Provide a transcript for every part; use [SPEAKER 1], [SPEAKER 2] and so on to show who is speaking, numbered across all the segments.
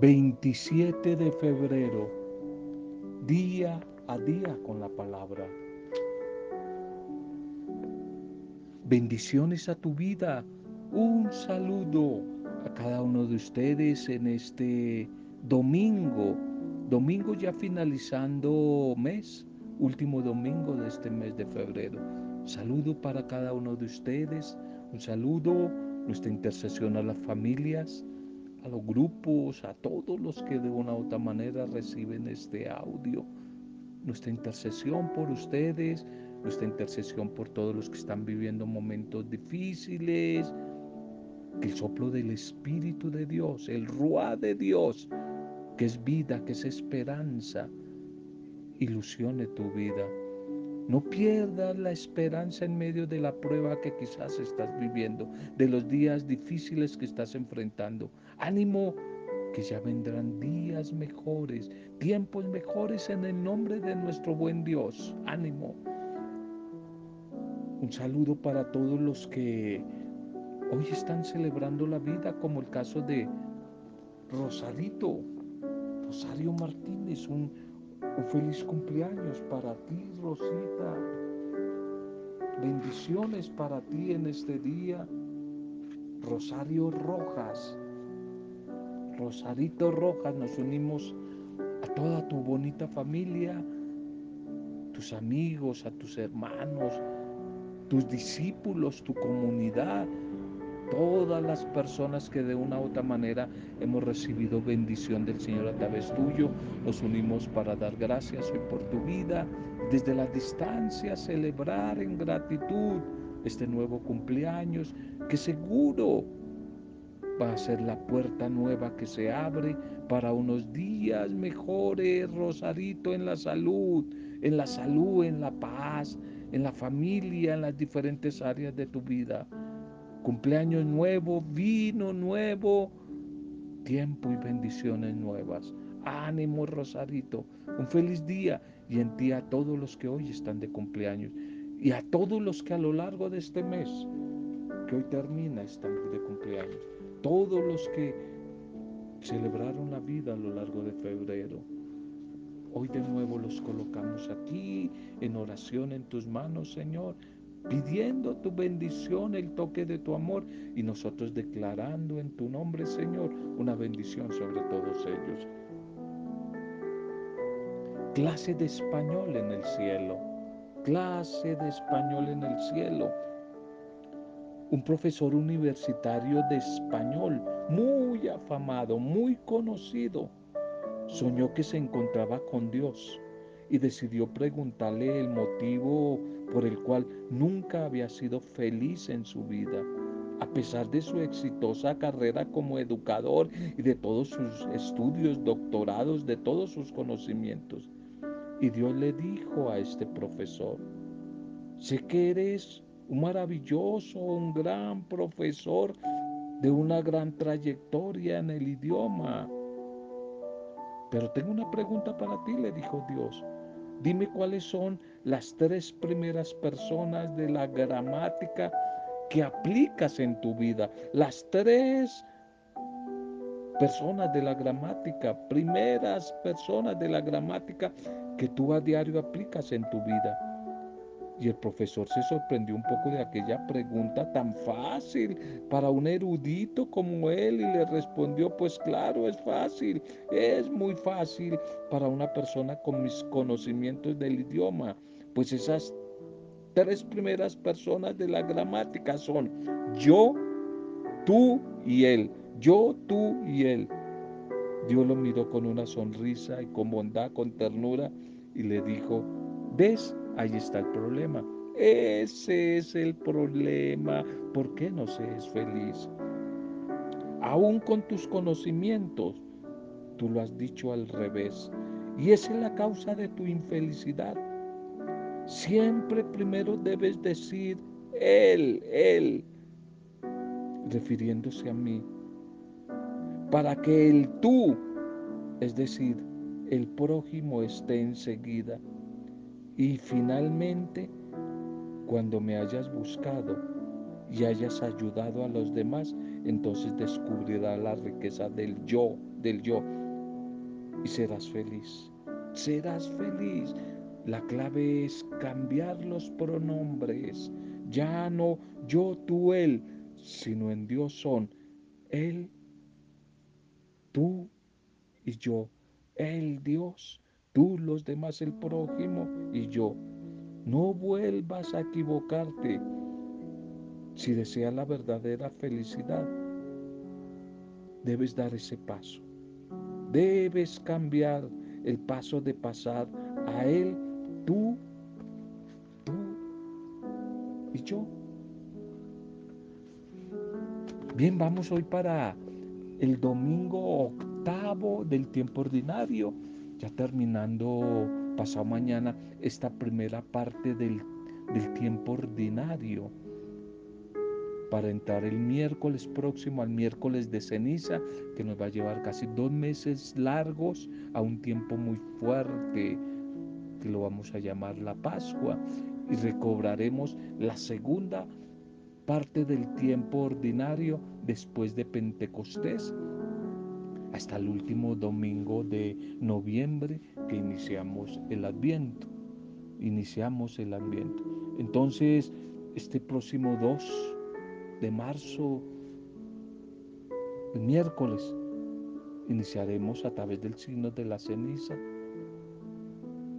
[SPEAKER 1] 27 de febrero, día a día con la palabra. Bendiciones a tu vida. Un saludo a cada uno de ustedes en este domingo, domingo ya finalizando mes, último domingo de este mes de febrero. Saludo para cada uno de ustedes, un saludo, nuestra intercesión a las familias, a los grupos, a todos los que de una u otra manera reciben este audio. Nuestra intercesión por ustedes, nuestra intercesión por todos los que están viviendo momentos difíciles. Que el soplo del Espíritu de Dios, el ruá de Dios, que es vida, que es esperanza, ilusione tu vida. No pierdas la esperanza en medio de la prueba que quizás estás viviendo, de los días difíciles que estás enfrentando. Ánimo, que ya vendrán días mejores, tiempos mejores en el nombre de nuestro buen Dios. Ánimo. Un saludo para todos los que hoy están celebrando la vida, como el caso de Rosarito, Rosario Martínez, un un feliz cumpleaños para ti, Rosita. Bendiciones para ti en este día. Rosario Rojas. Rosarito Rojas, nos unimos a toda tu bonita familia, tus amigos, a tus hermanos, tus discípulos, tu comunidad, todas las personas que de una u otra manera hemos recibido bendición del Señor a través tuyo. Nos unimos para dar gracias hoy por tu vida, desde la distancia celebrar en gratitud este nuevo cumpleaños que seguro va a ser la puerta nueva que se abre para unos días mejores, Rosarito, en la salud, en la salud, en la paz, en la familia, en las diferentes áreas de tu vida cumpleaños nuevo, vino nuevo, tiempo y bendiciones nuevas. Ánimo, Rosarito, un feliz día y en ti a todos los que hoy están de cumpleaños y a todos los que a lo largo de este mes, que hoy termina, están de cumpleaños. Todos los que celebraron la vida a lo largo de febrero. Hoy de nuevo los colocamos aquí en oración en tus manos, Señor, pidiendo tu bendición, el toque de tu amor y nosotros declarando en tu nombre, Señor, una bendición sobre todos ellos. Clase de español en el cielo, clase de español en el cielo. Un profesor universitario de español muy afamado, muy conocido, soñó que se encontraba con Dios y decidió preguntarle el motivo por el cual nunca había sido feliz en su vida. A pesar de su exitosa carrera como educador y de todos sus estudios, doctorados, de todos sus conocimientos. Y Dios le dijo a este profesor, sé que eres un maravilloso, un gran profesor de una gran trayectoria en el idioma. Pero tengo una pregunta para ti, le dijo Dios. Dime cuáles son las tres primeras personas de la gramática que aplicas en tu vida. Las tres personas de la gramática, primeras personas de la gramática que tú a diario aplicas en tu vida. Y el profesor se sorprendió un poco de aquella pregunta tan fácil para un erudito como él y le respondió, pues claro, es fácil, es muy fácil para una persona con mis conocimientos del idioma, pues esas tres primeras personas de la gramática son yo, tú y él, yo, tú y él. Dios lo miró con una sonrisa y con bondad, con ternura y le dijo, ¿ves? Ahí está el problema. Ese es el problema. ¿Por qué no se es feliz? Aún con tus conocimientos, tú lo has dicho al revés. Y esa es la causa de tu infelicidad. Siempre primero debes decir Él, Él, refiriéndose a mí, para que el tú, es decir, el prójimo esté enseguida. Y finalmente, cuando me hayas buscado y hayas ayudado a los demás, entonces descubrirás la riqueza del yo, del yo, y serás feliz. Serás feliz. La clave es cambiar los pronombres. Ya no yo, tú, él, sino en Dios son él, tú y yo. Él, Dios, tú, los demás, el prójimo y yo. No vuelvas a equivocarte. Si deseas la verdadera felicidad, debes dar ese paso. Debes cambiar el paso de pasar a Él, tú, tú y yo. Bien, vamos hoy para el domingo octavo del tiempo ordinario, terminando pasado mañana esta primera parte del, del tiempo ordinario para entrar el miércoles próximo al miércoles de ceniza, que nos va a llevar casi dos meses largos a un tiempo muy fuerte, que lo vamos a llamar la Pascua, y recobraremos la segunda parte del tiempo ordinario después de Pentecostés, hasta el último domingo de noviembre que iniciamos el Adviento. Iniciamos el Adviento. Entonces, este próximo 2 de marzo, el miércoles, iniciaremos a través del signo de la ceniza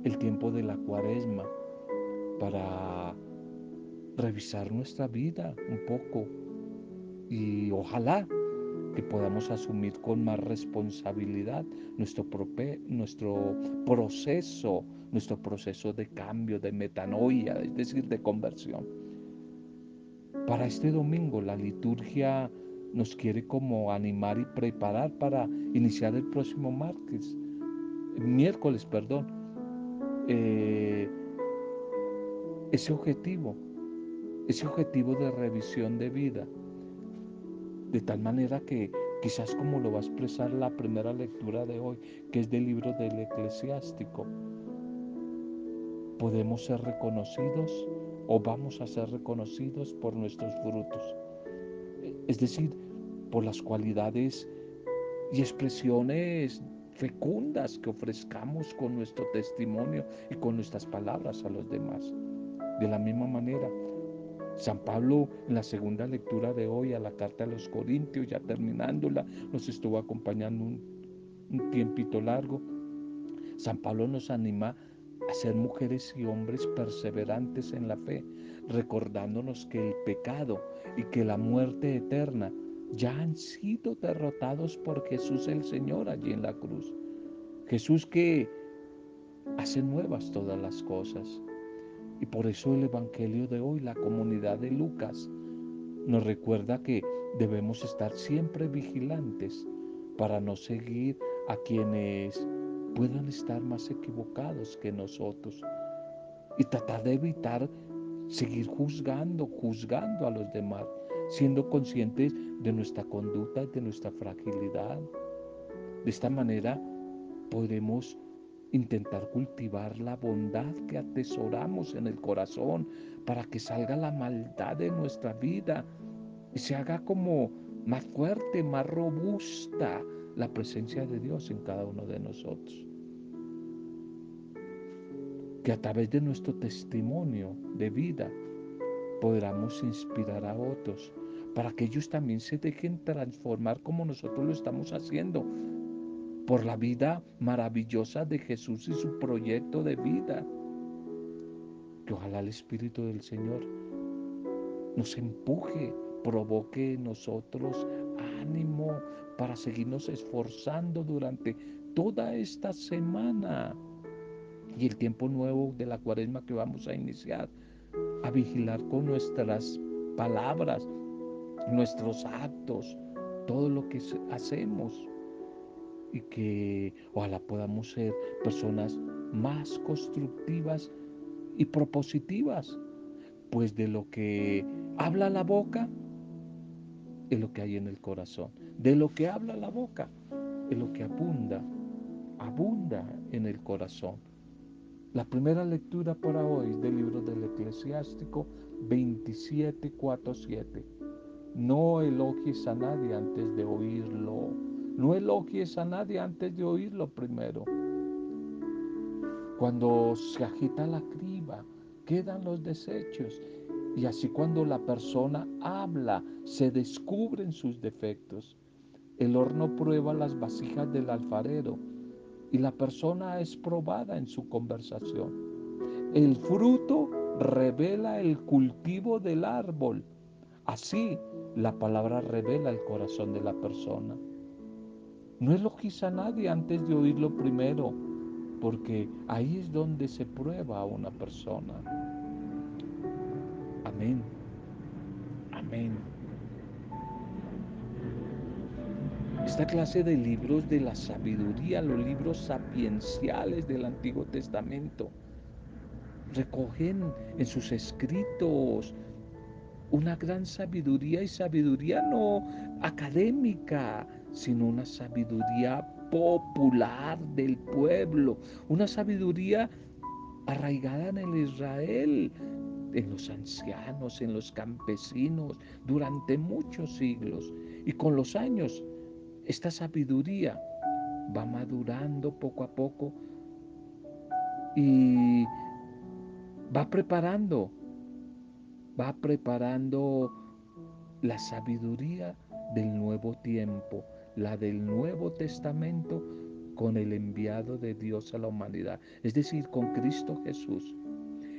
[SPEAKER 1] el tiempo de la cuaresma para revisar nuestra vida un poco y ojalá que podamos asumir con más responsabilidad nuestro, nuestro proceso, nuestro proceso de cambio, de metanoia, es decir, de conversión. Para este domingo la liturgia nos quiere como animar y preparar para iniciar el próximo martes, miércoles, perdón, eh, ese objetivo, ese objetivo de revisión de vida, de tal manera que quizás como lo va a expresar la primera lectura de hoy, que es del libro del eclesiástico, podemos ser reconocidos o vamos a ser reconocidos por nuestros frutos. Es decir, por las cualidades y expresiones fecundas que ofrezcamos con nuestro testimonio y con nuestras palabras a los demás. De la misma manera, San Pablo en la segunda lectura de hoy a la carta a los Corintios, ya terminándola, nos estuvo acompañando un, un tiempito largo. San Pablo nos anima a ser mujeres y hombres perseverantes en la fe, recordándonos que el pecado y que la muerte eterna ya han sido derrotados por Jesús el Señor allí en la cruz. Jesús que hace nuevas todas las cosas. Y por eso el Evangelio de hoy, la comunidad de Lucas, nos recuerda que debemos estar siempre vigilantes para no seguir a quienes puedan estar más equivocados que nosotros y tratar de evitar seguir juzgando, juzgando a los demás, siendo conscientes de nuestra conducta y de nuestra fragilidad. De esta manera podremos intentar cultivar la bondad que atesoramos en el corazón para que salga la maldad de nuestra vida y se haga como más fuerte, más robusta la presencia de Dios en cada uno de nosotros. Que a través de nuestro testimonio de vida podamos inspirar a otros para que ellos también se dejen transformar como nosotros lo estamos haciendo por la vida maravillosa de Jesús y su proyecto de vida. Que ojalá el Espíritu del Señor nos empuje, provoque en nosotros ánimo para seguirnos esforzando durante toda esta semana y el tiempo nuevo de la cuaresma que vamos a iniciar, a vigilar con nuestras palabras, nuestros actos, todo lo que hacemos y que ojalá podamos ser personas más constructivas y propositivas, pues de lo que habla la boca es lo que hay en el corazón, de lo que habla la boca es lo que abunda, abunda en el corazón. La primera lectura para hoy del libro del eclesiástico 27, 4, 7. No elogies a nadie antes de oírlo. No elogies a nadie antes de oírlo primero. Cuando se agita la criba, quedan los desechos. Y así cuando la persona habla, se descubren sus defectos. El horno prueba las vasijas del alfarero y la persona es probada en su conversación. El fruto revela el cultivo del árbol. Así la palabra revela el corazón de la persona. No elogies a nadie antes de oírlo primero, porque ahí es donde se prueba a una persona. Amén. Amén. Esta clase de libros de la sabiduría, los libros sapienciales del Antiguo Testamento, recogen en sus escritos una gran sabiduría y sabiduría no académica, sino una sabiduría popular del pueblo, una sabiduría arraigada en el Israel, en los ancianos, en los campesinos, durante muchos siglos. Y con los años, esta sabiduría va madurando poco a poco y va preparando, va preparando la sabiduría del nuevo tiempo, la del Nuevo Testamento con el enviado de Dios a la humanidad, es decir, con Cristo Jesús.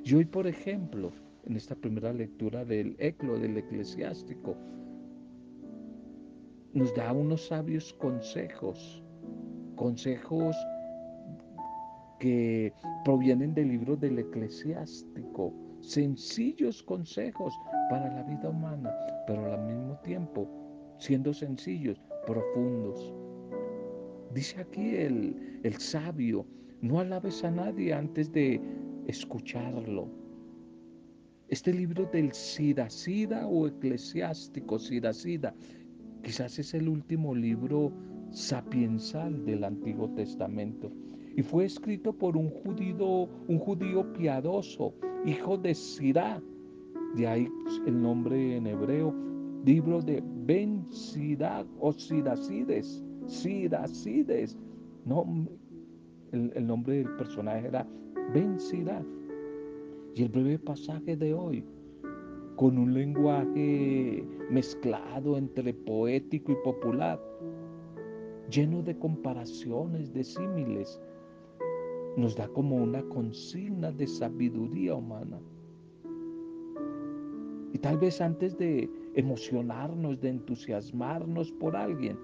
[SPEAKER 1] Y hoy, por ejemplo, en esta primera lectura del Eclo, del eclesiástico, nos da unos sabios consejos, consejos que provienen del libro del eclesiástico, sencillos consejos para la vida humana, pero al mismo tiempo, siendo sencillos, profundos. Dice aquí el, el sabio, no alabes a nadie antes de escucharlo. Este libro del Sida o eclesiástico Sida, quizás es el último libro sapiensal del Antiguo Testamento y fue escrito por un judío, un judío piadoso, hijo de Sirá. De ahí el nombre en hebreo, libro de Ben o Siracides, Siracides. No, el, el, nombre del personaje era Ben. Y el breve pasaje de hoy, con un lenguaje mezclado entre poético y popular, lleno de comparaciones, de símiles, nos da como una consigna de sabiduría humana. Y tal vez antes de emocionarnos, de entusiasmarnos por alguien,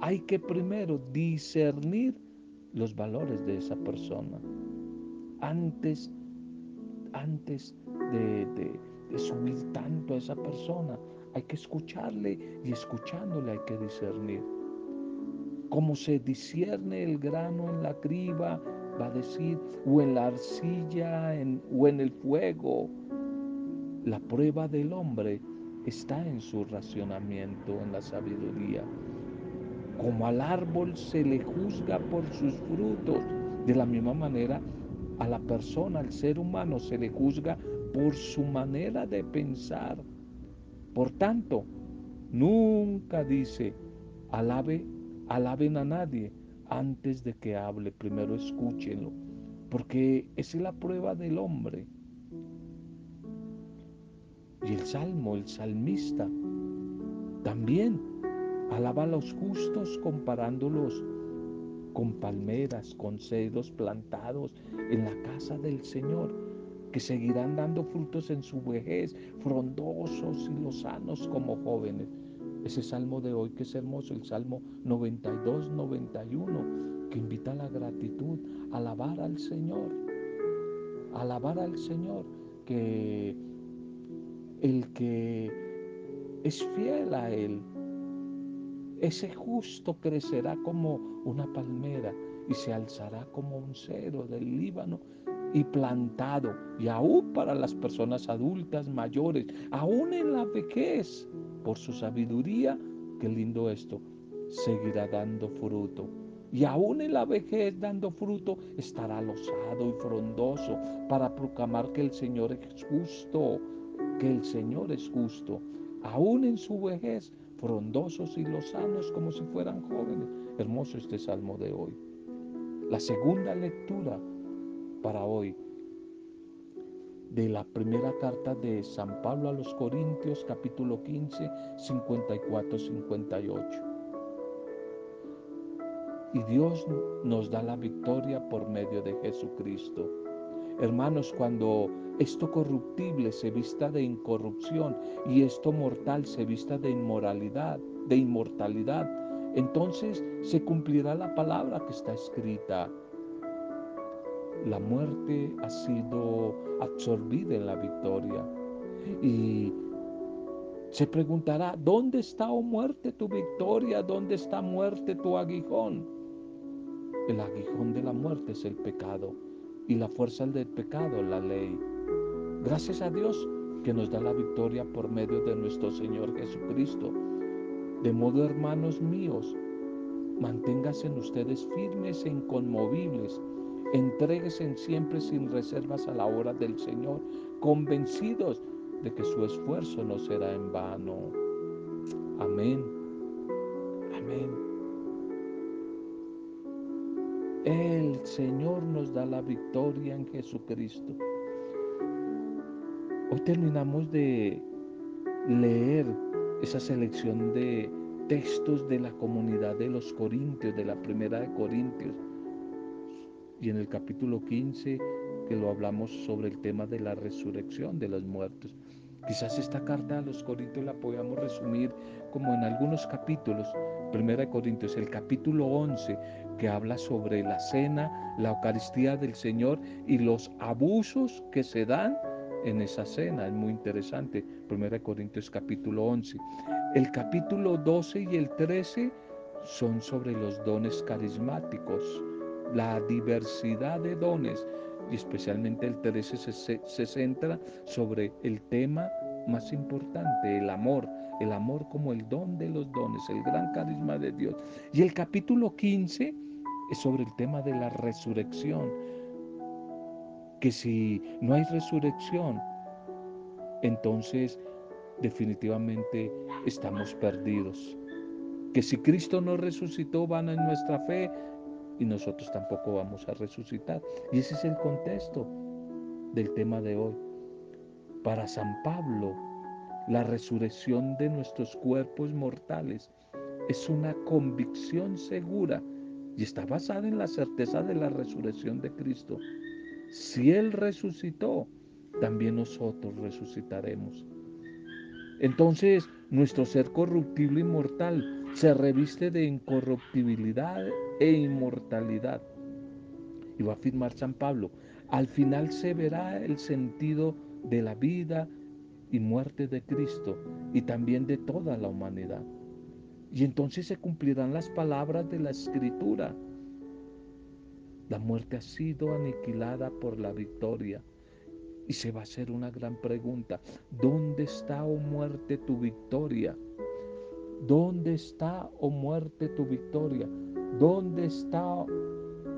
[SPEAKER 1] hay que primero discernir los valores de esa persona. Antes, antes de, de subir tanto a esa persona, hay que escucharle y escuchándole hay que discernir. Como se discierne el grano en la criba, va a decir, o en la arcilla o en el fuego. La prueba del hombre está en su racionamiento, en la sabiduría. Como al árbol se le juzga por sus frutos, de la misma manera a la persona, al ser humano, se le juzga por su manera de pensar. Por tanto, nunca dice, alabe alaben a nadie antes de que hable, primero escúchenlo, porque esa es la prueba del hombre. Y el salmo, el salmista, también alaba a los justos comparándolos con palmeras, con cedros plantados en la casa del Señor, que seguirán dando frutos en su vejez, frondosos y lozanos como jóvenes. Ese salmo de hoy que es hermoso, el Salmo 92, 91, que invita a la gratitud, a alabar al Señor, alabar al Señor, que el que es fiel a Él, ese justo crecerá como una palmera y se alzará como un cedro del Líbano y plantado, y aún para las personas adultas mayores, aún en la vejez, por su sabiduría, qué lindo esto, seguirá dando fruto. y aún en la vejez dando fruto, estará losado y frondoso para proclamar que el Señor es justo, que el Señor es justo. Aún en su vejez, frondosos y lozanos como si fueran jóvenes. Hermoso este salmo de hoy. La segunda lectura para hoy de la primera carta de San Pablo a los Corintios, capítulo 15, 54-58 y Dios nos da la victoria por medio de Jesucristo. Hermanos, cuando esto corruptible se vista de incorrupción y esto mortal se vista de inmoralidad, de inmortalidad, entonces se cumplirá la palabra que está escrita. La muerte ha sido absorbida en la victoria. Y se preguntará, ¿dónde está, oh muerte, tu victoria? ¿Dónde está muerte, tu aguijón? El aguijón de la muerte es el pecado y la fuerza del pecado la ley. Gracias a Dios que nos da la victoria por medio de nuestro Señor Jesucristo. De modo, hermanos míos, manténganse ustedes firmes e inconmovibles. Entréguense siempre sin reservas a la hora del Señor, convencidos de que su esfuerzo no será en vano. Amén. Amén. El Señor nos da la victoria en Jesucristo. Hoy terminamos de leer esa selección de textos de la comunidad de los Corintios, de la primera de Corintios. Y en el capítulo 15 que lo hablamos sobre el tema de la resurrección de los muertos. Quizás esta carta a los Corintios la podamos resumir como en algunos capítulos. Primera de Corintios, el capítulo 11, que habla sobre la cena, la Eucaristía del Señor y los abusos que se dan en esa cena. Es muy interesante. Primera de Corintios capítulo 11. El capítulo 12 y el 13 son sobre los dones carismáticos, la diversidad de dones y especialmente el 13 se, centra sobre el tema más importante, el amor, el amor como el don de los dones, el gran carisma de Dios. Y el capítulo 15 es sobre el tema de la resurrección, que si no hay resurrección, entonces definitivamente estamos perdidos. Que si Cristo no resucitó, van en nuestra fe, y nosotros tampoco vamos a resucitar. Y ese es el contexto del tema de hoy. Para San Pablo, la resurrección de nuestros cuerpos mortales es una convicción segura y está basada en la certeza de la resurrección de Cristo. Si Él resucitó, también nosotros resucitaremos. Entonces, nuestro ser corruptible y mortal se reviste de incorruptibilidad e inmortalidad. Y va a afirmar San Pablo, al final se verá el sentido de la vida y muerte de Cristo y también de toda la humanidad. Y entonces se cumplirán las palabras de la escritura. La muerte ha sido aniquilada por la victoria. Y se va a hacer una gran pregunta. ¿Dónde está, oh muerte, tu victoria? ¿Dónde está, oh muerte, tu victoria? ¿Dónde está,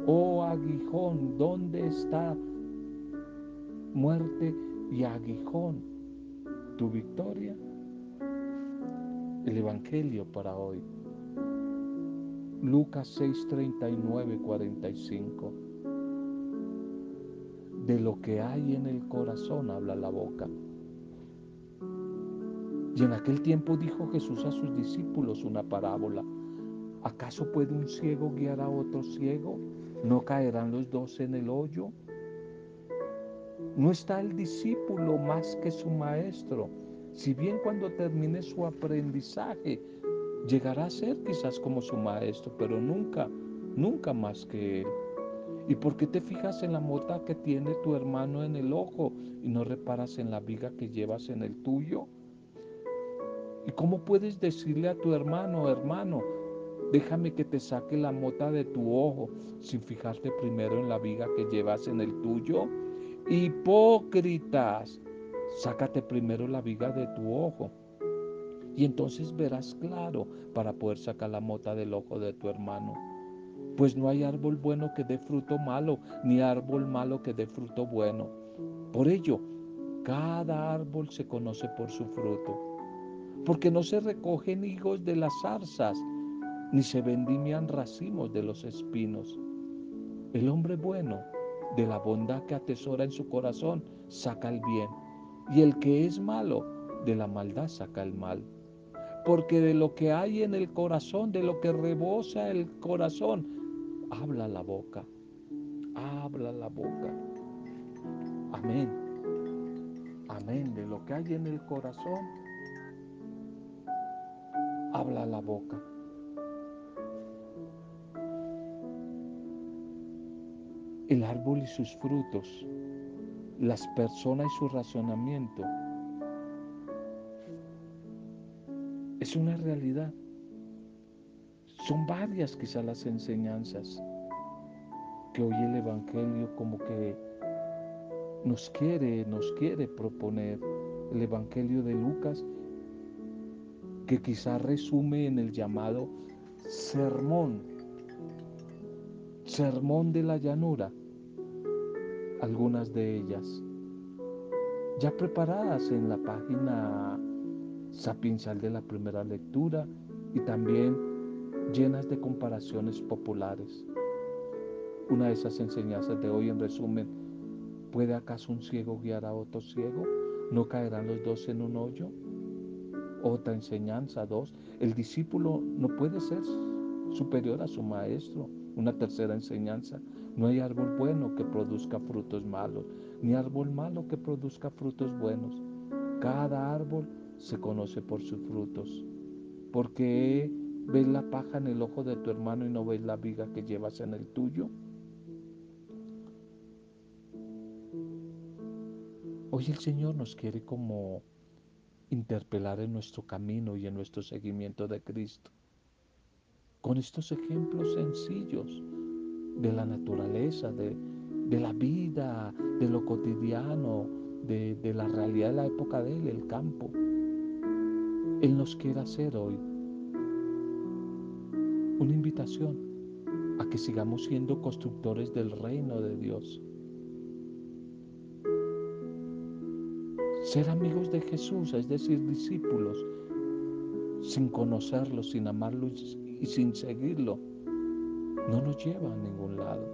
[SPEAKER 1] oh aguijón? ¿Dónde está muerte y aguijón? ¿Tu victoria? El Evangelio para hoy. Lucas 6, 39, 45. De lo que hay en el corazón habla la boca. Y en aquel tiempo dijo Jesús a sus discípulos una parábola. ¿Acaso puede un ciego guiar a otro ciego? ¿No caerán los dos en el hoyo? No está el discípulo más que su maestro. Si bien cuando termine su aprendizaje llegará a ser quizás como su maestro, pero nunca, nunca más que él. ¿Y por qué te fijas en la mota que tiene tu hermano en el ojo y no reparas en la viga que llevas en el tuyo? ¿Y cómo puedes decirle a tu hermano, hermano, déjame que te saque la mota de tu ojo sin fijarte primero en la viga que llevas en el tuyo? Hipócritas, sácate primero la viga de tu ojo y entonces verás claro para poder sacar la mota del ojo de tu hermano. pues no hay árbol bueno que dé fruto malo, ni árbol malo que dé fruto bueno. Por ello, cada árbol se conoce por su fruto, porque no se recogen higos de las zarzas, ni se vendimian racimos de los espinos. El hombre bueno, de la bondad que atesora en su corazón, saca el bien, y el que es malo, de la maldad saca el mal. Porque de lo que hay en el corazón, de lo que rebosa el corazón, habla la boca, habla la boca. Amén. Amén. De lo que hay en el corazón, habla la boca. El árbol y sus frutos, las personas y su razonamiento, es una realidad. Son varias quizás las enseñanzas que hoy el Evangelio como que nos quiere, nos quiere proponer el Evangelio de Lucas, que quizá resume en el llamado sermón, sermón de la llanura, algunas de ellas, ya preparadas en la página sapiencial de la primera lectura y también llenas de comparaciones populares. Una de esas enseñanzas de hoy en resumen ¿Puede acaso un ciego guiar a otro ciego? ¿No caerán los dos en un hoyo? Otra enseñanza, dos. El discípulo no puede ser superior a su maestro. Una tercera enseñanza. No hay árbol bueno que produzca frutos malos, ni árbol malo que produzca frutos buenos. Cada árbol se conoce por sus frutos. Porque ves la paja en el ojo de tu hermano y no ves la viga que llevas en el tuyo. Hoy el Señor nos quiere como interpelar en nuestro camino y en nuestro seguimiento de Cristo. Con estos ejemplos sencillos de la naturaleza, de, la vida, de lo cotidiano, de, de la realidad de la época de Él, el campo. Él nos quiere hacer hoy una invitación a que sigamos siendo constructores del reino de Dios Ser amigos de Jesús, es decir, discípulos, sin conocerlo, sin amarlo y sin seguirlo, no nos lleva a ningún lado.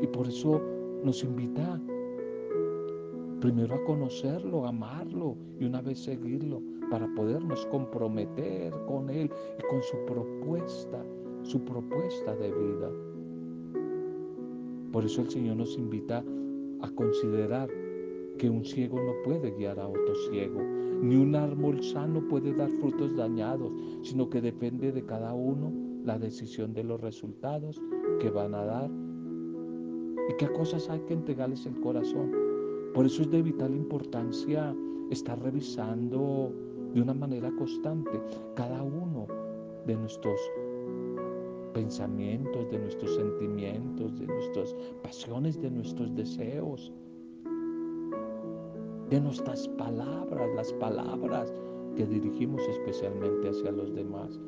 [SPEAKER 1] Y por eso nos invita primero a conocerlo, amarlo y una vez seguirlo para podernos comprometer con Él y con su propuesta, su propuesta de vida. Por eso el Señor nos invita a considerar que un ciego no puede guiar a otro ciego, ni un árbol sano puede dar frutos dañados, sino que depende de cada uno la decisión de los resultados que van a dar y qué cosas hay que entregarles el corazón. Por eso es de vital importancia estar revisando de una manera constante cada uno de nuestros pensamientos, de nuestros sentimientos, de nuestras pasiones, de nuestros deseos de nuestras palabras, las palabras que dirigimos especialmente hacia los demás.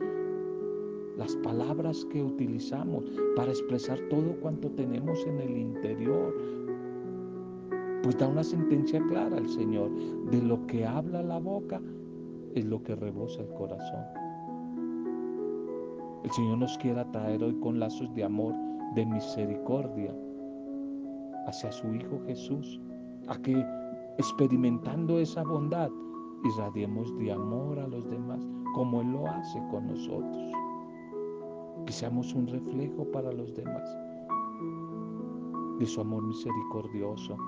[SPEAKER 1] Las palabras que utilizamos para expresar todo cuanto tenemos en el interior. Pues da una sentencia clara al Señor. De lo que habla la boca es lo que rebosa el corazón. El Señor nos quiere atraer hoy con lazos de amor, de misericordia hacia su Hijo Jesús, a que experimentando esa bondad, irradiemos de amor a los demás como Él lo hace con nosotros. Que seamos un reflejo para los demás de su amor misericordioso.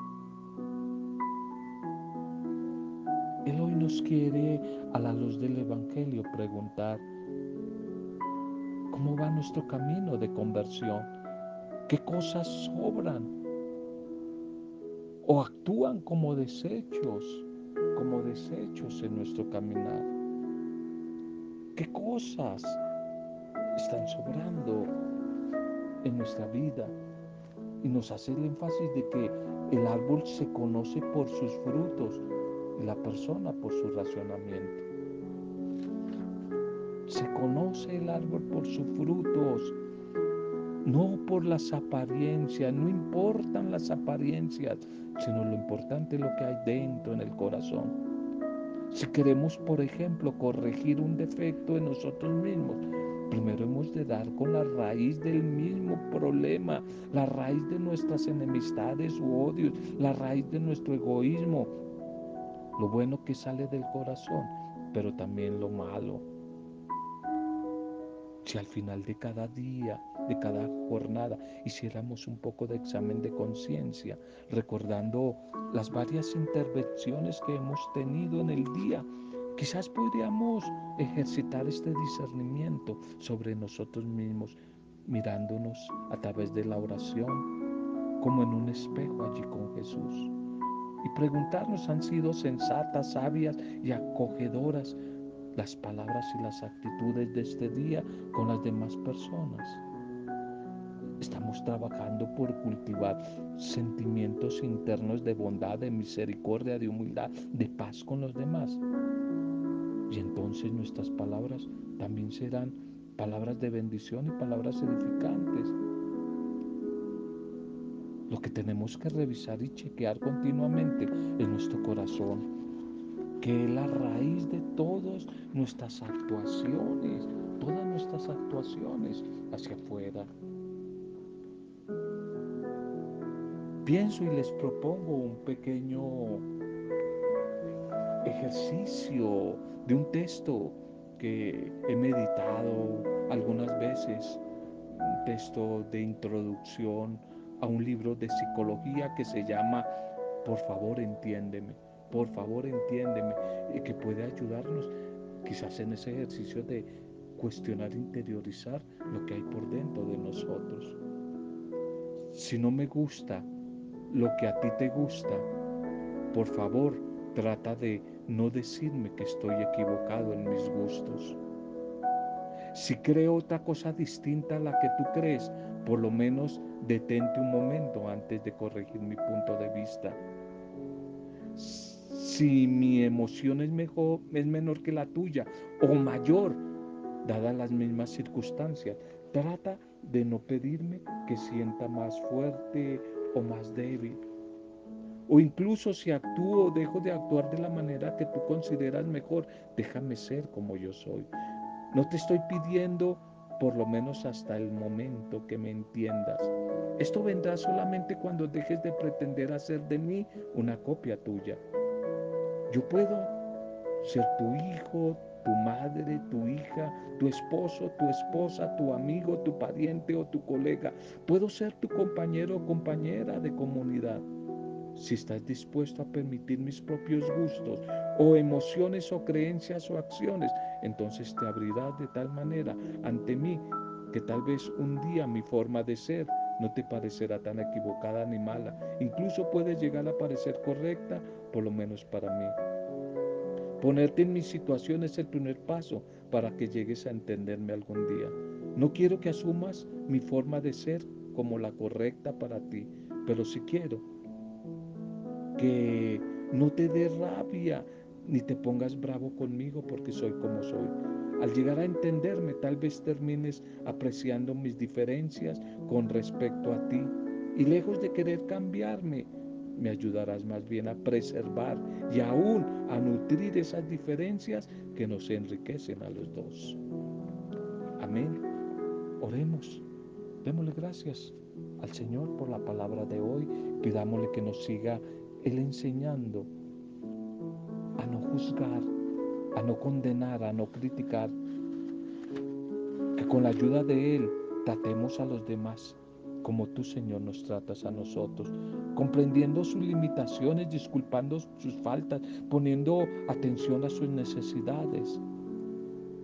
[SPEAKER 1] Él hoy nos quiere a la luz del Evangelio preguntar, ¿cómo va nuestro camino de conversión? ¿Qué cosas sobran? o actúan como desechos, como desechos en nuestro caminar. ¿Qué cosas están sobrando en nuestra vida? Y nos hace el énfasis de que el árbol se conoce por sus frutos la persona por su racionamiento. Se conoce el árbol por sus frutos. no por las apariencias, no importan las apariencias, sino lo importante es lo que hay dentro en el corazón. Si queremos, por ejemplo, corregir un defecto en nosotros mismos, primero hemos de dar con la raíz del mismo problema, la raíz de nuestras enemistades u odios, la raíz de nuestro egoísmo, lo bueno que sale del corazón, pero también lo malo. Si al final de cada día, de cada jornada, hiciéramos un poco de examen de conciencia, recordando las varias intervenciones que hemos tenido en el día, quizás podríamos ejercitar este discernimiento sobre nosotros mismos, mirándonos a través de la oración, como en un espejo allí con Jesús. Y preguntarnos, ¿han sido sensatas, sabias y acogedoras las palabras y las actitudes de este día con las demás personas. Estamos trabajando por cultivar sentimientos internos de bondad, de misericordia, de humildad, de paz con los demás. Y entonces nuestras palabras también serán palabras de bendición y palabras edificantes. Lo que tenemos que revisar y chequear continuamente es nuestro corazón, que es la raíz de todas nuestras actuaciones, todas nuestras actuaciones hacia afuera. Pienso y les propongo un pequeño ejercicio de un texto que he meditado algunas veces, un texto de introducción a un libro de psicología que se llama Por favor entiéndeme por favor entiéndeme, y que puede ayudarnos quizás en ese ejercicio de cuestionar, interiorizar lo que hay por dentro de nosotros. Si no me gusta lo que a ti te gusta, por favor trata de no decirme que estoy equivocado en mis gustos. Si creo otra cosa distinta a la que tú crees, por lo menos detente un momento antes de corregir mi punto de vista si mi emoción es, mejor, es menor que la tuya o mayor, dadas las mismas circunstancias, trata de no pedirme que sienta más fuerte o más débil. O incluso si actúo o dejo de actuar de la manera que tú consideras mejor, déjame ser como yo soy. No te estoy pidiendo por lo menos hasta el momento que me entiendas. Esto vendrá solamente cuando dejes de pretender hacer de mí una copia tuya. Yo puedo ser tu hijo, tu madre, tu hija, tu esposo, tu esposa, tu amigo, tu pariente o tu colega. Puedo ser tu compañero o compañera de comunidad. Si estás dispuesto a permitir mis propios gustos o emociones o creencias o acciones, entonces te abrirás de tal manera ante mí que tal vez un día mi forma de ser no te parecerá tan equivocada ni mala. Incluso puede llegar a parecer correcta, por lo menos para mí. Ponerte en mi situación es el primer paso para que llegues a entenderme algún día. No quiero que asumas mi forma de ser como la correcta para ti, pero sí quiero que no te dé rabia ni te pongas bravo conmigo porque soy como soy. Al llegar a entenderme, tal vez termines apreciando mis diferencias con respecto a ti. Y lejos de querer cambiarme, me ayudarás más bien a preservar y aún a nutrir esas diferencias que nos enriquecen a los dos. Amén. Oremos. Démosle gracias al Señor por la palabra de hoy. Pidámosle que nos siga Él enseñando juzgar, a no condenar, a no criticar. Que con la ayuda de Él tratemos a los demás como tú, Señor, nos tratas a nosotros, comprendiendo sus limitaciones, disculpando sus faltas, poniendo atención a sus necesidades,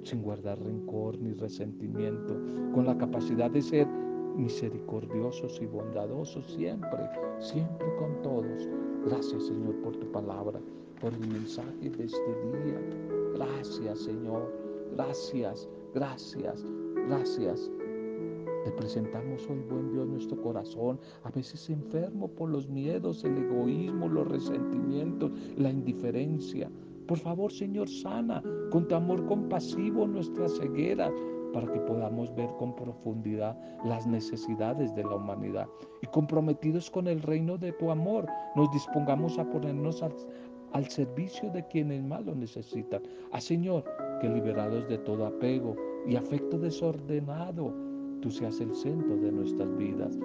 [SPEAKER 1] sin guardar rencor ni resentimiento, con la capacidad de ser misericordiosos y bondadosos siempre, siempre con todos. Gracias, Señor, por tu palabra, por el mensaje de este día. Gracias, Señor. Gracias, gracias, gracias. Te presentamos hoy, buen Dios, nuestro corazón, a veces enfermo por los miedos, el egoísmo, los resentimientos, la indiferencia. Por favor, Señor, sana con tu amor compasivo nuestra ceguera. para que podamos ver con profundidad las necesidades de la humanidad. Y comprometidos con el reino de tu amor, nos dispongamos a ponernos al, al servicio de quienes más lo necesitan. Ah, Señor, que liberados de todo apego y afecto desordenado, tú seas el centro de nuestras vidas.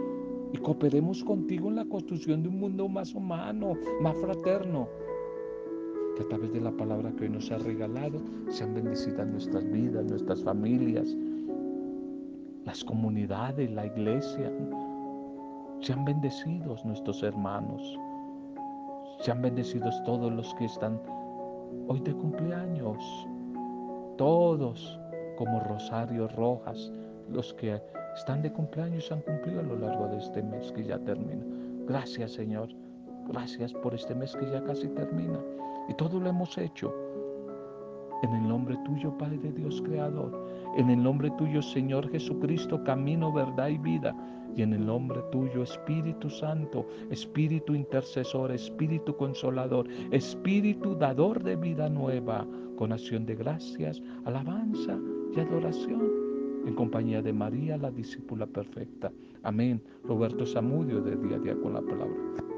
[SPEAKER 1] Y cooperemos contigo en la construcción de un mundo más humano, más fraterno. Que a través de la palabra que hoy nos ha regalado sean bendecidas nuestras vidas, nuestras familias, las comunidades, la iglesia. Sean bendecidos nuestros hermanos. Sean bendecidos todos los que están hoy de cumpleaños. Todos como Rosario Rojas, los que están de cumpleaños han cumplido a lo largo de este mes que ya termina. Gracias Señor, gracias por este mes que ya casi termina. Y todo lo hemos hecho en el nombre tuyo, Padre Dios Creador. En el nombre tuyo, Señor Jesucristo, camino, verdad y vida. Y en el nombre tuyo, Espíritu Santo, Espíritu intercesor, Espíritu consolador, Espíritu dador de vida nueva, con acción de gracias, alabanza y adoración, en compañía de María, la discípula perfecta. Amén. Roberto Zamudio, de día a día con la palabra.